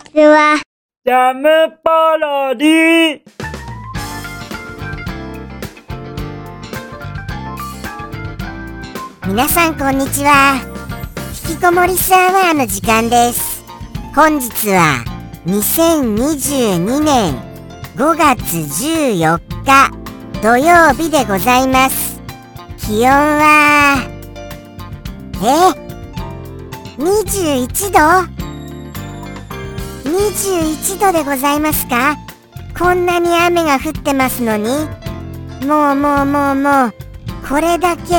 ちは。ジャムパロディ皆さんこんにちは。引きこもりスアワーの時間です。本日は2022年5月14日土曜日でございます。気温はえ？21度？21度でございますか？こんなに雨が降ってますのに。もうもうもうもう。これだけ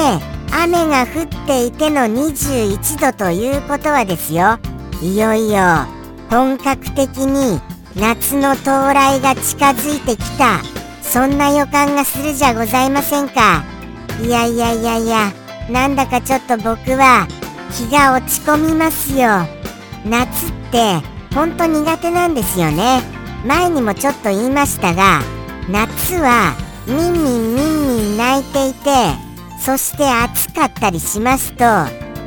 雨が降っていての21度ということはですよ。いよいよ本格的に夏の到来が近づいてきた。そんな予感がするじゃございませんか？いやいやいやいやなんだかちょっと僕は気が落ち込みますよ。夏ってほんと苦手なんですよね。前にもちょっと言いましたが夏はミンミンミンミン泣いていてそして暑かったりしますと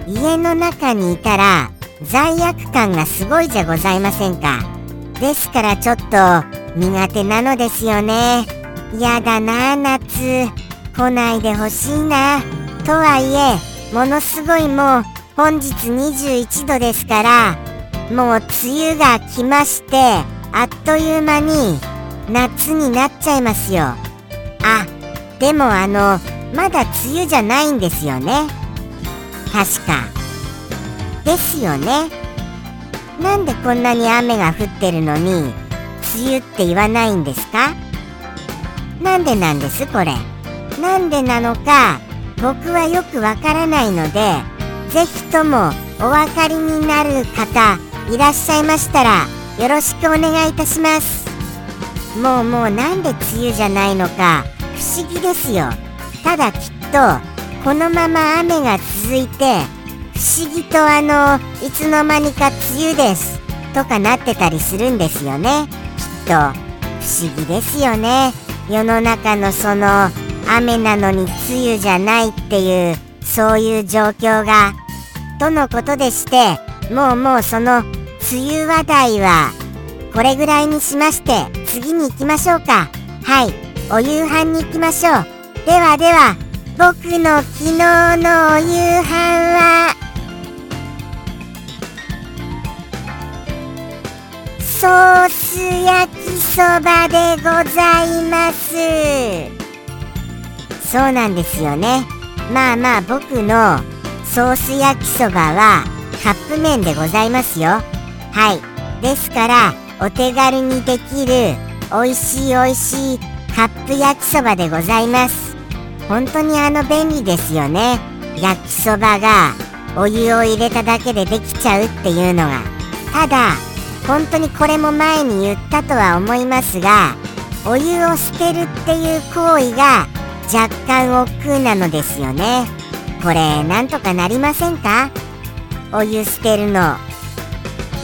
家の中にいたら罪悪感がすごいじゃございませんか。ですからちょっと苦手なのですよね。やだな夏。来ないでほしいな。とはいえものすごいもう本日21度ですからもう梅雨が来ましてあっという間に夏になっちゃいますよ。あでもあのまだ梅雨じゃないんですよね。確か。ですよね。なんでこんなに雨が降ってるのに梅雨って言わないんですか？なんでなんですこれ。なんでなのか僕はよくわからないのでぜひともお分かりになる方いらっしゃいましたらよろしくお願いいたします。もうもうなんで梅雨じゃないのか不思議ですよ。ただきっとこのまま雨が続いて不思議とあのいつの間にか梅雨ですとかなってたりするんですよね。きっと不思議ですよね。世の中のその雨なのに梅雨じゃないっていうそういう状況がとのことでしてもうもうその梅雨話題はこれぐらいにしまして次に行きましょうか。はい。お夕飯に行きましょう。ではでは僕の昨日のお夕飯は？ソース焼きそばでございます。そうなんですよね。まあまあ僕のソース焼きそばはカップ麺でございますよ。はい。ですからお手軽にできる美味しい美味しいカップ焼きそばでございます。本当にあの便利ですよね。焼きそばがお湯を入れただけでできちゃうっていうのが。ただ本当にこれも前に言ったとは思いますがお湯を捨てるっていう行為が若干億劫なのですよね。これなんとかなりませんか？お湯捨てるの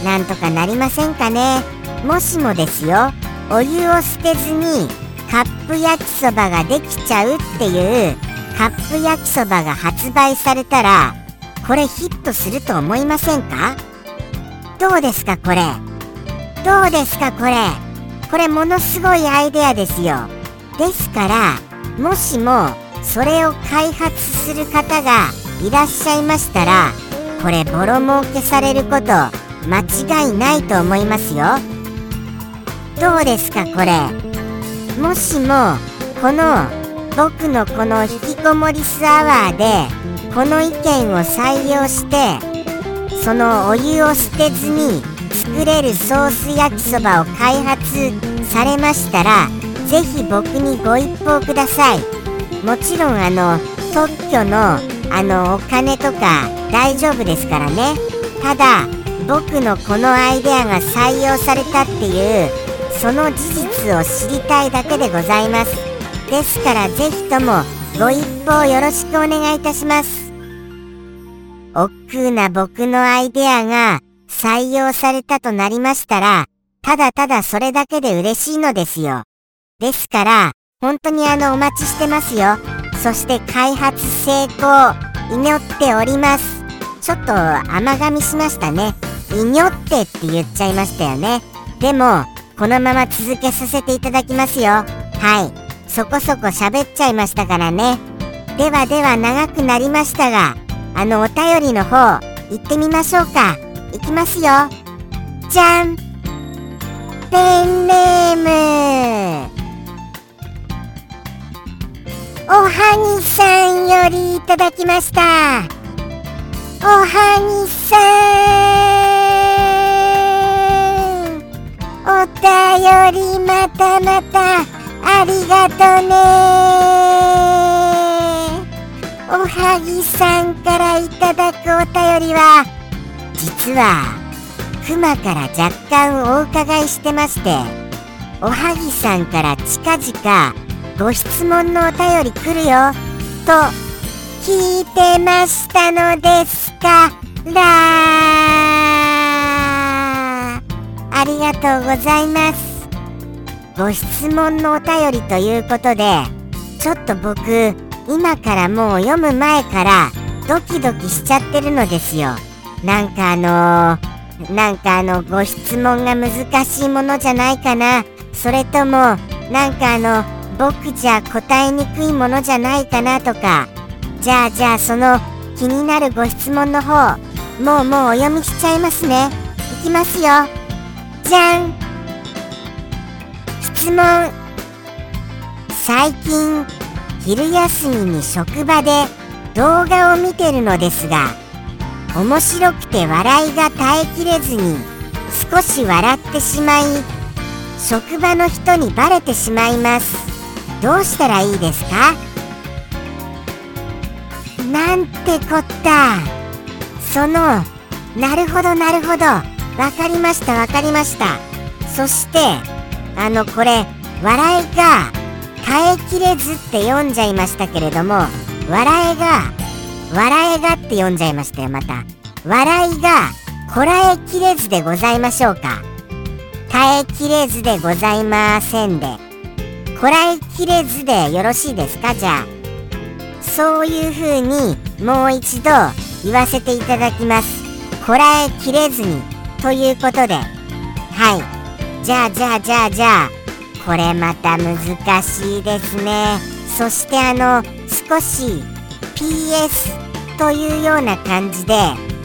なんとかなりませんかね。もしもですよお湯を捨てずにカップ焼きそばができちゃうっていうカップ焼きそばが発売されたらこれヒットすると思いませんか？どうですかこれ？どうですかこれ？これものすごいアイデアですよ。ですからもしもそれを開発する方がいらっしゃいましたらこれボロ儲けされること間違いないと思いますよ。どうですかこれ？もしもこの僕のこの引きこもりスアワーでこの意見を採用してそのお湯を捨てずに作れるソース焼きそばを開発されましたらぜひ僕にご一報ください。もちろんあの特許のあのお金とか大丈夫ですからね。ただ僕のこのアイデアが採用されたっていうその事実を知りたいだけでございます。ですからぜひともご一報よろしくお願いいたします。億劫な僕のアイデアが採用されたとなりましたらただただそれだけで嬉しいのですよ。ですから本当にあのお待ちしてますよ。そして開発成功祈っております。ちょっと甘噛みしましたね。いにょってって言っちゃいましたよね。でもこのまま続けさせていただきますよ。はい。そこそこ喋っちゃいましたからね。ではでは長くなりましたがあのお便りの方行ってみましょうか。いきますよ。じゃん。ペンネーム。おはぎさんよりいただきました。おはぎさん。お便りまたまたありがとね。おはぎさんからいただくお便りは実はクマから若干お伺いしてましておはぎさんから近々ご質問のお便り来るよと聞いてましたのです。からありがとうございます。ご質問のお便りということでちょっと僕今からもう読む前からドキドキしちゃってるのですよ。なんかあのー、なんかあのご質問が難しいものじゃないかな。それともなんかあの僕じゃ答えにくいものじゃないかなとか。じゃあじゃあその気になるご質問の方もうもうお読みしちゃいますね。いきますよ。じゃん。質問。最近昼休みに職場で動画を見てるのですが面白くて笑いが耐えきれずに少し笑ってしまい職場の人にバレてしまいます。どうしたらいいですか？なんてこった。そのなるほどなるほど。わかりましたわかりました。そしてあのこれ笑いが耐えきれずって読んじゃいましたけれども笑いが笑いがって読んじゃいましたよまた。笑いがこらえきれずでございましょうか。耐えきれずでございませんで。こらえきれずでよろしいですか？じゃあ。そういう風にもう一度言わせていただきます。こらえきれずにということで。はい。じゃあじゃあじゃあじゃあこれまた難しいですね。そしてあの少し PS というような感じで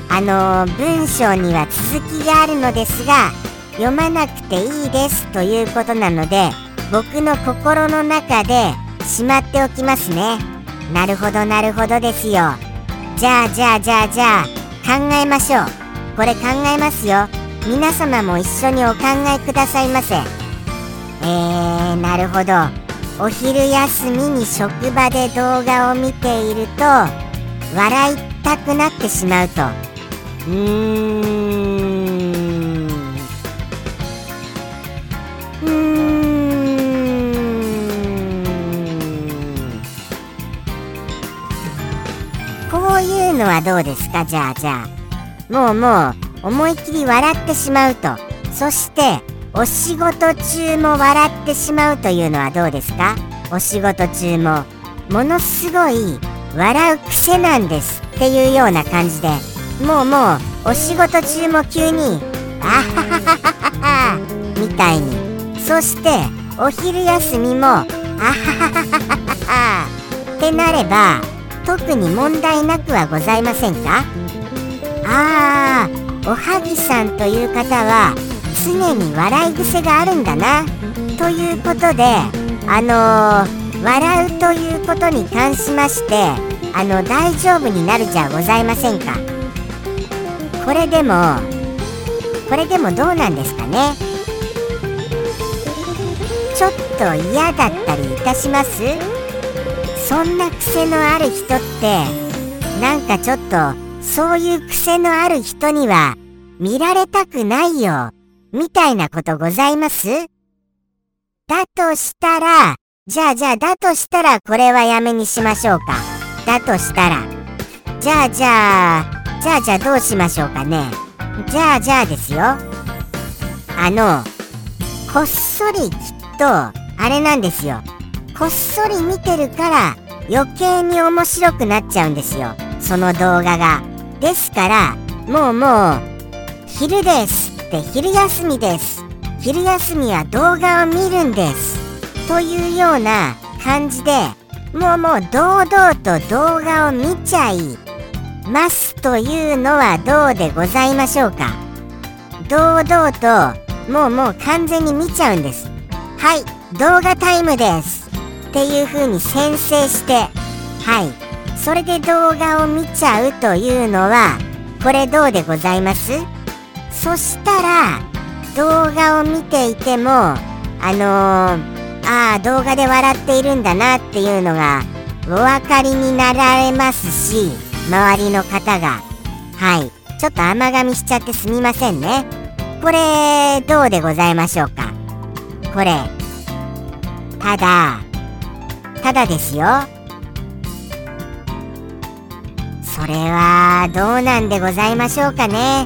あの文章には続きがあるのですが読まなくていいですということなので僕の心の中でしまっておきますね。なるほどなるほどですよ。じゃあじゃあじゃあじゃあ考えましょう。これ考えますよ。皆様も一緒にお考えくださいませ。えー、なるほど。お昼休みに職場で動画を見ていると笑いたくなってしまうと。うーん。のはどうですか？じゃあじゃあ。もうもう思いっきり笑ってしまうと。そしてお仕事中も笑ってしまうというのはどうですか？お仕事中もものすごい笑う癖なんですっていうような感じで。もうもうお仕事中も急にあはははははみたいに。そしてお昼休みもあははははははってなれば特に問題なくはございませんか？あーおはぎさんという方は常に笑い癖があるんだな。ということであのー、笑うということに関しましてあの大丈夫になるじゃございませんか？これでもこれでもどうなんですかね？ちょっと嫌だったりいたします？そんな癖のある人ってなんかちょっとそういう癖のある人には見られたくないよみたいなことございます？だとしたらじゃあじゃあだとしたらこれはやめにしましょうか。だとしたらじゃあじゃあじゃあじゃあどうしましょうかね。じゃあじゃあですよ。あのこっそりきっとあれなんですよ。こっそり見てるから余計に面白くなっちゃうんですよ。その動画が。ですからもうもう昼ですって昼休みです。昼休みは動画を見るんです。というような感じでもうもう堂々と動画を見ちゃいますというのはどうでございましょうか。堂々ともうもう完全に見ちゃうんです。はい動画タイムです。っていう風に先制してはい。それで動画を見ちゃうというのはこれどうでございます？そしたら動画を見ていてもあのー、ああ動画で笑っているんだなっていうのがお分かりになられますし周りの方が。はい。ちょっと甘噛みしちゃってすみませんね。これどうでございましょうか？これ。ただただですよ。それはどうなんでございましょうかね。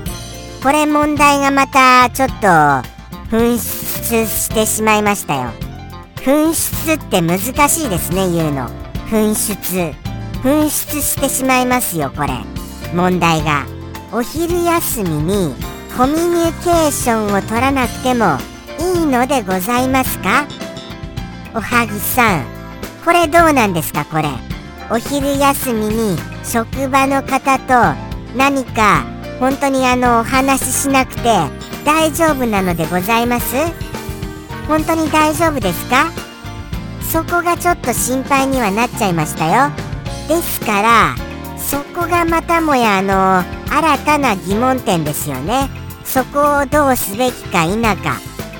これ問題がまたちょっと紛失してしまいましたよ。紛失って難しいですね言うの。紛失。紛失してしまいますよこれ。問題が。お昼休みにコミュニケーションを取らなくてもいいのでございますか？おはぎさん。これどうなんですかこれ？お昼休みに職場の方と何か本当にあのお話ししなくて大丈夫なのでございます？本当に大丈夫ですか？そこがちょっと心配にはなっちゃいましたよ。ですからそこがまたもやあの新たな疑問点ですよね。そこをどうすべきか否か。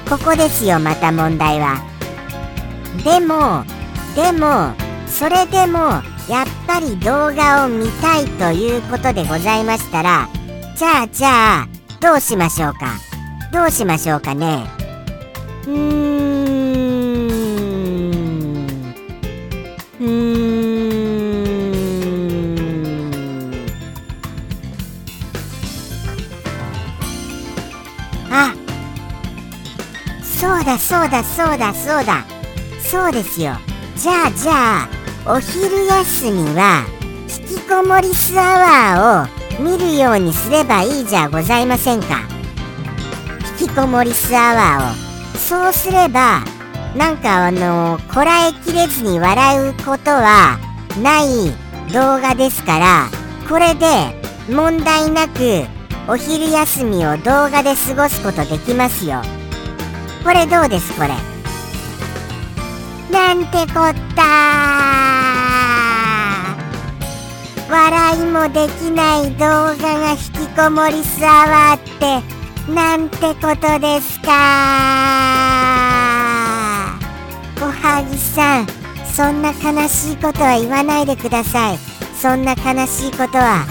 ここですよまた問題は。でもでもそれでもやっぱり動画を見たいということでございましたらじゃあじゃあどうしましょうか？どうしましょうかね？うーん。うーん。あそうだそうだそうだそうだ。そうですよ。じゃあじゃあお昼休みは引きこもりスアワーを見るようにすればいいじゃございませんか？引きこもりスアワーをそうすればなんかあのこらえきれずに笑うことはない動画ですからこれで問題なくお昼休みを動画で過ごすことできますよ。これどうですこれ？なんてこった。笑いもできない動画が引きこもりスアワーって。なんてことですか。おはぎさんそんな悲しいことは言わないでください。そんな悲しいことは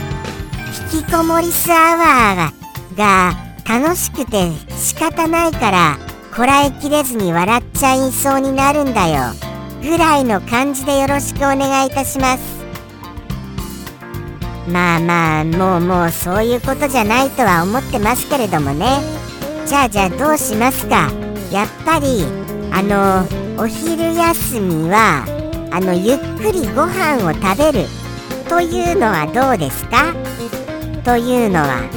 引きこもりスアワーが楽しくて仕方ないから。こらえきれずに笑っちゃいそうになるんだよ。ぐらいの感じでよろしくお願いいたします。まあまあもうもうそういうことじゃないとは思ってますけれどもね。じゃあじゃあどうしますか。やっぱりあのお昼休みはあのゆっくりご飯を食べる。というのはどうですか？というのは。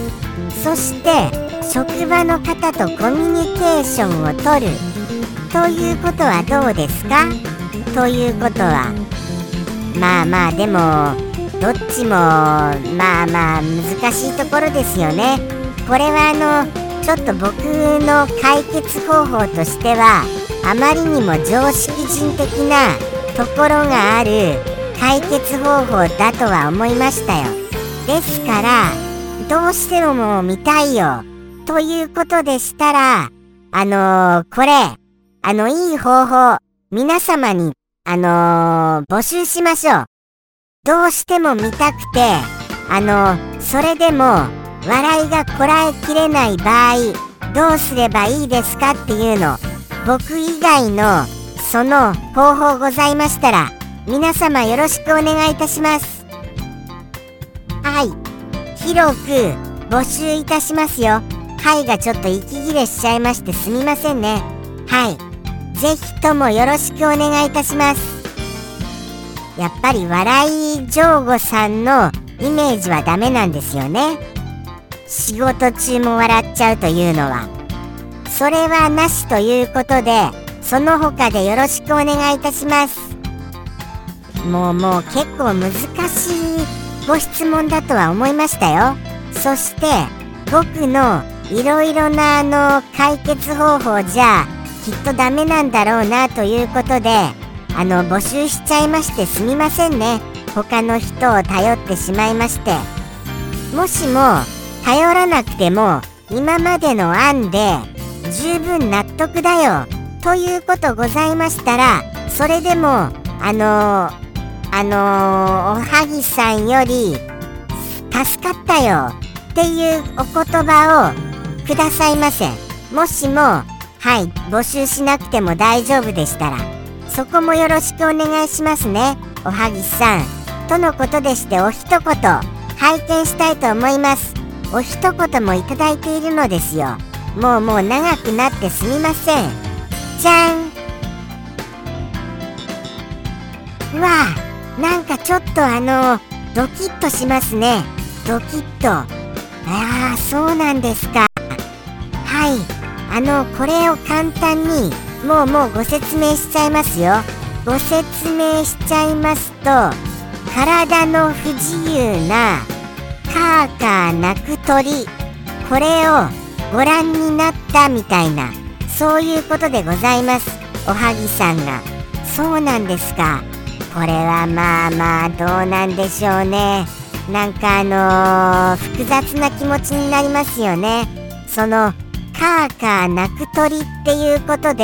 そして職場の方とコミュニケーションをとる。ということはどうですか？ということはまあまあでもどっちもまあまあ難しいところですよね。これはあのちょっと僕の解決方法としてはあまりにも常識人的なところがある解決方法だとは思いましたよ。ですからどうしてももう見たいよ。ということでしたらあのー、これあのいい方法皆様にあのー、募集しましょう。どうしても見たくてあのそれでも笑いがこらえきれない場合どうすればいいですかっていうの僕以外のその方法ございましたら皆様よろしくお願いいたします。はい。広く募集いたしますよ。はいがちょっと息切れしちゃいましてすみませんね。はい。ぜひともよろしくお願いいたします。やっぱり笑い上吾さんのイメージはダメなんですよね。仕事中も笑っちゃうというのは。それはなしということでその他でよろしくお願いいたします。もうもう結構難しいご質問だとは思いましたよ。そして僕のいろいろなあの解決方法じゃきっとダメなんだろうなということであの募集しちゃいましてすみませんね。他の人を頼ってしまいまして。もしも頼らなくても今までの案で十分納得だよ。ということございましたらそれでもあの、あの、おはぎさんより助かったよ。っていうお言葉をくださいませ。もしもはい募集しなくても大丈夫でしたらそこもよろしくお願いしますね。おはぎさん。とのことでしてお一言拝見したいと思います。お一言もいただいているのですよ。もうもう長くなってすみません。じゃん。うわなんかちょっとあのドキッとしますね。ドキッと。ああそうなんですか。はい。あのこれを簡単にもうもうご説明しちゃいますよ。ご説明しちゃいますと体の不自由なカーカー鳴く鳥これをご覧になったみたいなそういうことでございます。おはぎさんが。そうなんですか。これはまあまあどうなんでしょうね。なんかあのー、複雑な気持ちになりますよね。そのカーカー鳴く鳥っていうことで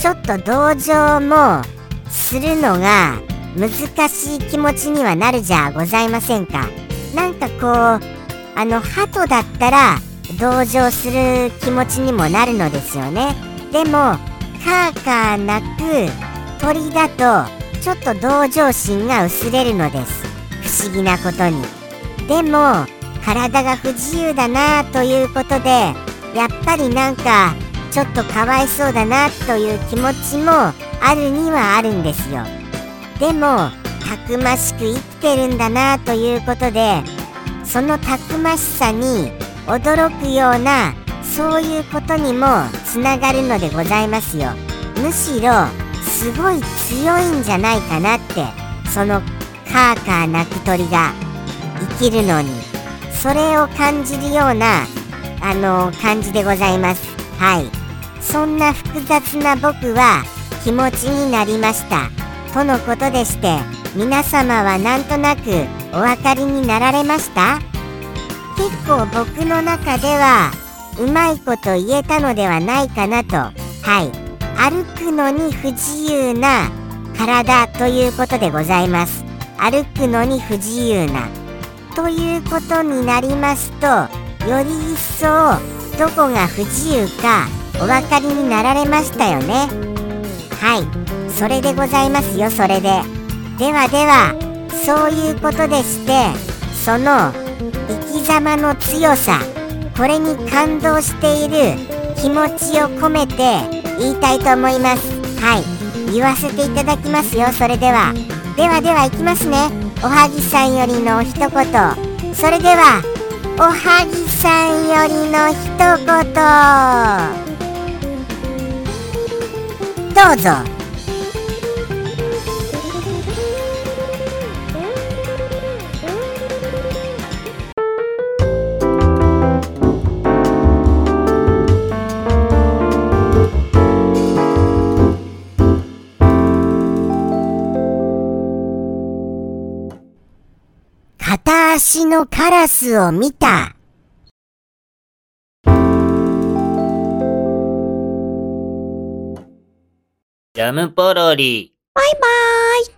ちょっと同情もするのが難しい気持ちにはなるじゃございませんか。なんかこうあの鳩だったら同情する気持ちにもなるのですよね。でもカーカー鳴く鳥だとちょっと同情心が薄れるのです。不思議なことに。でも体が不自由だなということでやっぱりなんかちょっとかわいそうだなという気持ちもあるにはあるんですよ。でもたくましく生きてるんだなということでそのたくましさに驚くようなそういうことにもつながるのでございますよ。むしろすごい強いんじゃないかなってそのカーカー鳴く鳥が生きるのにそれを感じるようなあの感じでございます。はい。そんな複雑な僕は気持ちになりました。とのことでして皆様はなんとなくお分かりになられました？結構僕の中ではうまいこと言えたのではないかなと。はい。歩くのに不自由な体ということでございます。歩くのに不自由な。ということになりますとより一層どこが不自由かお分かりになられましたよね。はい。それでございますよそれで。ではではそういうことでしてその生き様の強さこれに感動している気持ちを込めて言いたいと思います。はい。言わせていただきますよそれでは。ではではいきますね。おはぎさんよりの一言。それではおはぎさんよりの一言どうぞ足のカラスを見た。ジャムポロリ。バイバーイ。